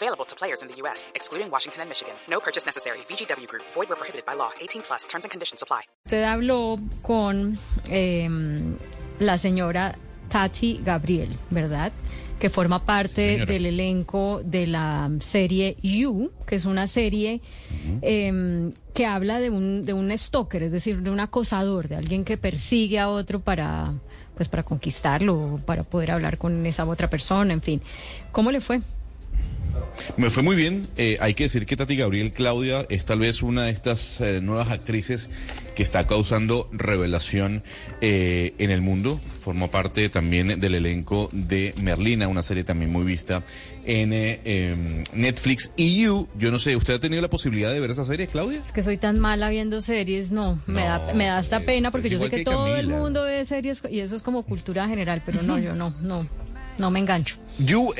Available to players in the U.S., excluding Washington and Michigan. No purchase necessary. VGW Group. Void where prohibited by law. 18 plus. Terms and conditions apply. Usted habló con eh, la señora Tati Gabriel, ¿verdad? Que forma parte Señora. del elenco de la serie You, que es una serie eh, que habla de un, de un stalker, es decir, de un acosador, de alguien que persigue a otro para, pues, para conquistarlo, para poder hablar con esa otra persona, en fin. ¿Cómo le fue? Me fue muy bien. Eh, hay que decir que Tati Gabriel Claudia es tal vez una de estas eh, nuevas actrices que está causando revelación eh, en el mundo. Formó parte también del elenco de Merlina, una serie también muy vista en eh, em, Netflix. Y You, yo no sé, ¿usted ha tenido la posibilidad de ver esa serie, Claudia? Es que soy tan mala viendo series, no, me, No, da, me da hasta pues, pena porque yo sé que, que todo el mundo ve series y eso es como cultura general, pero no, yo no, no, no me engancho. You,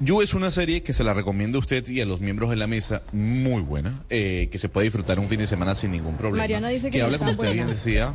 You es una serie que se la recomiendo a usted y a los miembros de la mesa, muy buena, eh, que se puede disfrutar un fin de semana sin ningún problema. Mariana dice que no habla, está como usted buena. bien decía.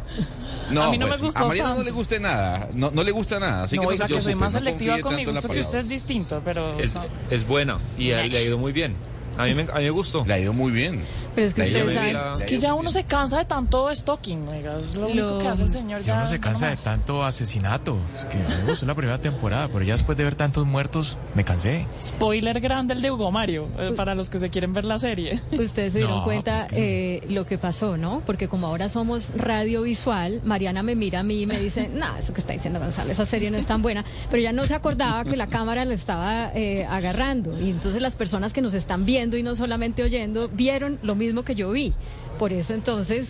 No, A mí no me pues, gustó a Mariana no le guste nada, no, no le gusta nada, así no, que no oiga, se que soy más no selectiva confíe con mi gusto que usted es distinto, pero... Es, no. es buena y a- le ha ido muy bien. A mí me, a mí me gustó. Le ha ido muy bien. Pero es que ustedes saben-. Es que ya uno se cansa de tanto stalking, oiga, es lo, Lo- único que hace el señor Ya ya. uno se cansa de tanto asesinato. Es que me gustó la primera temporada, pero ya después de ver tantos muertos, me cansé. Spoiler grande el de Hugo Mario, eh, para los que se quieren ver la serie. Ustedes se dieron No, cuenta pues que eh, lo que pasó, ¿no? Porque como ahora somos radiovisual, Mariana me mira a mí y me dice, no, eso que está diciendo Gonzalo, esa serie no es tan buena, pero ya no se acordaba que la cámara le estaba eh, agarrando. Y entonces las personas que nos están viendo y no solamente oyendo, vieron lo mismo que yo vi. Por eso entonces...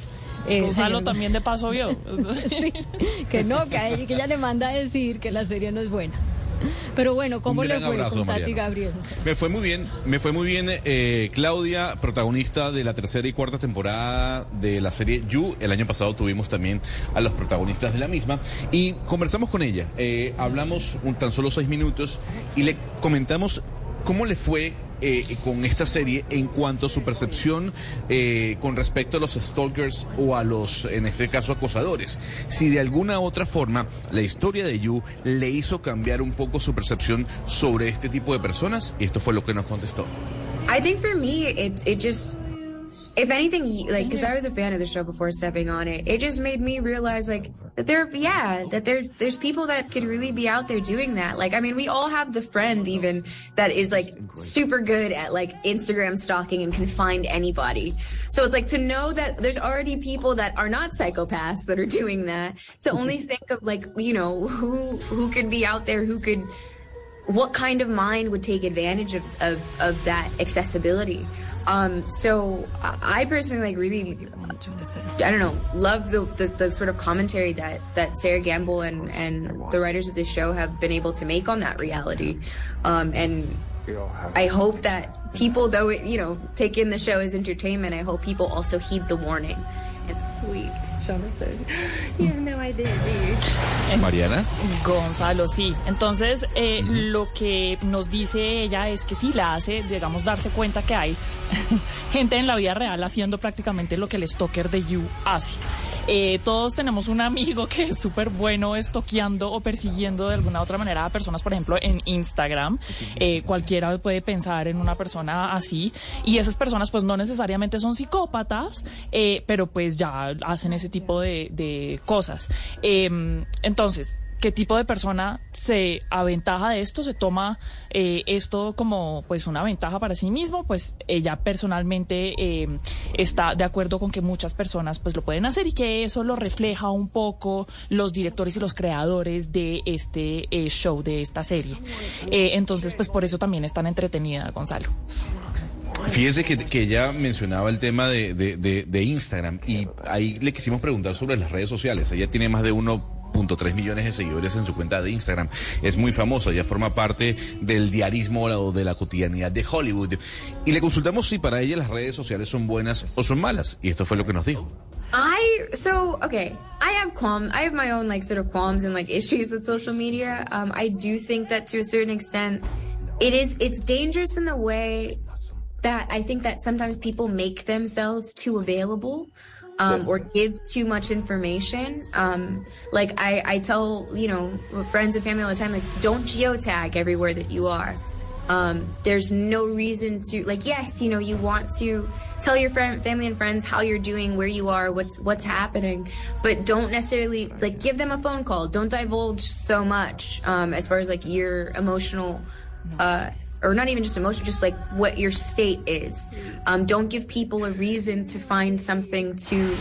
eh, Gonzalo señor- también de paso vio. Sí, que no, que, a ella, que ella le manda a decir que la serie no es buena. Pero bueno, ¿cómo le fue abrazo, con Tati. Gabriel? Me fue muy bien, me fue muy bien. eh, Claudia, protagonista de la tercera y cuarta temporada de la serie You. El año pasado tuvimos también a los protagonistas de la misma y conversamos con ella. Eh, hablamos un, tan solo seis minutos y le comentamos cómo le fue. Eh, con esta serie en cuanto a su percepción eh, con respecto a los stalkers o a los, en este caso, acosadores. Si de alguna otra forma la historia de You le hizo cambiar un poco su percepción sobre este tipo de personas, y esto fue lo que nos contestó. I think for me, it it just, if anything, like, because I was a fan of the show before stepping on it, it just made me realize, like, that there, yeah, that there, there's people that could really be out there doing that. Like, I mean, we all have the friend even that is like super good at like Instagram stalking and can find anybody. So it's like to know that there's already people that are not psychopaths that are doing that. To only think of like, you know, who who could be out there, who could what kind of mind would take advantage of, of, of that accessibility um so I personally like really I don't know love the, the the sort of commentary that that Sarah Gamble and and the writers of the show have been able to make on that reality. Um and I hope that people though it, you know take in the show as entertainment I hope people also heed the warning it's sweet Jonathan you have no idea you Mariana. Gonzalo, sí. Entonces, eh, lo que nos dice ella es que sí la hace, digamos, darse cuenta que hay gente en la vida real haciendo prácticamente lo que el stalker de You hace. Eh, todos tenemos un amigo que es súper bueno estoqueando o persiguiendo de alguna otra manera a personas, por ejemplo, en Instagram. Eh, cualquiera puede pensar en una persona así. Y esas personas, pues, no necesariamente son psicópatas, eh, pero pues ya hacen ese tipo de, de cosas. Em, entonces, qué tipo de persona se aventaja de esto, se toma eh, esto como pues una ventaja para sí mismo, pues ella personalmente eh, está de acuerdo con que muchas personas pues lo pueden hacer y que eso lo refleja un poco los directores y los creadores de este eh, show, de esta serie. Entonces pues por eso también es tan entretenida, Gonzalo. Fíjese que, ella mencionaba el tema de, Instagram y ahí le quisimos preguntar sobre las redes sociales. Ella tiene más de 1.3 millones de seguidores en su cuenta de Instagram. Es muy famosa, ella forma parte del diarismo o de la cotidianidad de Hollywood. Y le consultamos si para ella las redes sociales son buenas o son malas. Y esto fue lo que nos dijo. I so okay. I have qualm. I have my own like sort of qualms and like issues with social media. Um, I do think that to a certain extent, it is it's dangerous in the way that I think that sometimes people make themselves too available. Um, or give too much information. Um, like I, I tell, you know, friends and family all the time, like, don't geotag everywhere that you are. Um, there's no reason to like. Yes, you know you want to tell your friend, family, and friends how you're doing, where you are, what's what's happening, but don't necessarily like give them a phone call. Don't divulge so much um, as far as like your emotional. Uh, or not even just emotion, just like what your state is. Um, don't give people a reason to find something to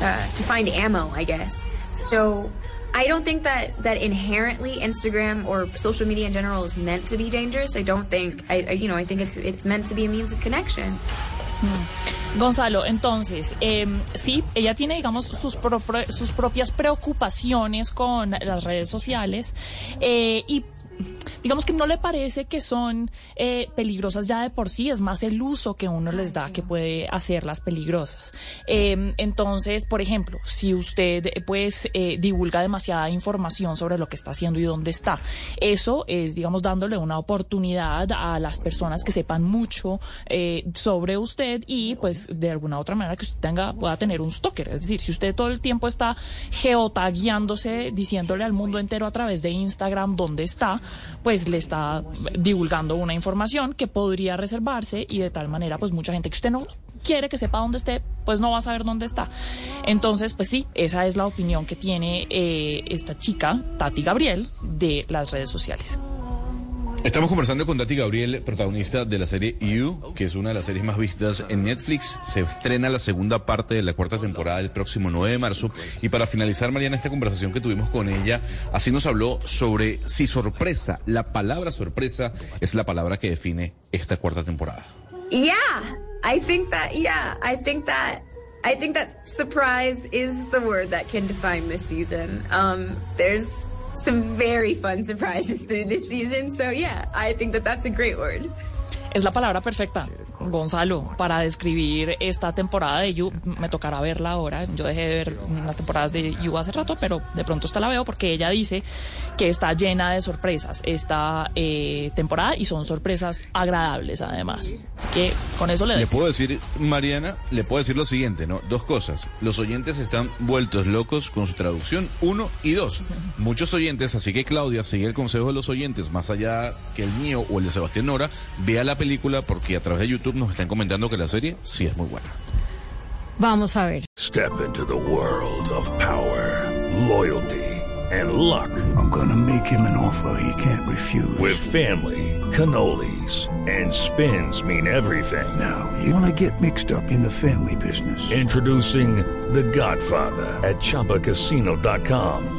uh, to find ammo, I guess. So I don't think that that inherently Instagram or social media in general is meant to be dangerous. I don't think I, you know I think it's it's meant to be a means of connection. Gonzalo, entonces, eh, sí, ella tiene, digamos, sus, pro- sus propias preocupaciones con las redes sociales eh, y digamos que no le parece que son eh, peligrosas ya de por sí, es más el uso que uno les da que puede hacerlas peligrosas. Eh, entonces, por ejemplo, si usted pues eh, divulga demasiada información sobre lo que está haciendo y dónde está, eso es, digamos, dándole una oportunidad a las personas que sepan mucho eh, sobre usted y pues de alguna otra manera que usted tenga, pueda tener un stalker. Es decir, si usted todo el tiempo está geotagueándose, diciéndole al mundo entero a través de Instagram dónde está, pues le está divulgando una información que podría reservarse y de tal manera pues mucha gente que usted no quiere que sepa dónde esté, pues no va a saber dónde está. Entonces, pues sí, esa es la opinión que tiene eh, esta chica, Tati Gabriel, de las redes sociales. Estamos conversando con Tati Gabriel, protagonista de la serie You, que es una de las series más vistas en Netflix. Se estrena la segunda parte de la cuarta temporada el próximo 9 de marzo. Y para finalizar, Mariana, esta conversación que tuvimos con ella, así nos habló sobre si sorpresa, la palabra sorpresa es la palabra que define esta cuarta temporada. Yeah, I think that. Yeah, I think that. I think that surprise is the word that can define this season. Um, there's some very fun surprises through this season, so yeah, I think that that's a great word. Es la palabra perfecta, Gonzalo, para describir esta temporada de You. Me tocará verla ahora. Yo dejé de ver unas temporadas de You hace rato, pero de pronto esta la veo porque ella dice que está llena de sorpresas esta eh, temporada y son sorpresas agradables además. Así que con eso le Le doy. puedo decir, Mariana, le puedo decir lo siguiente, ¿no? Dos cosas. Los oyentes están vueltos locos con su traducción, uno, y dos. Muchos oyentes, así que Claudia, sigue el consejo de los oyentes, más allá que el mío o el de Sebastián Nora, vea la película porque a través de YouTube nos están comentando que la serie sí es muy buena. Vamos a ver. Step into the world of power, loyalty, and luck. I'm gonna make him an offer he can't refuse. With family, cannolis, and spins mean everything. now, you wanna get mixed up in the family business. Introducing The Godfather at ChumbaCasino.com.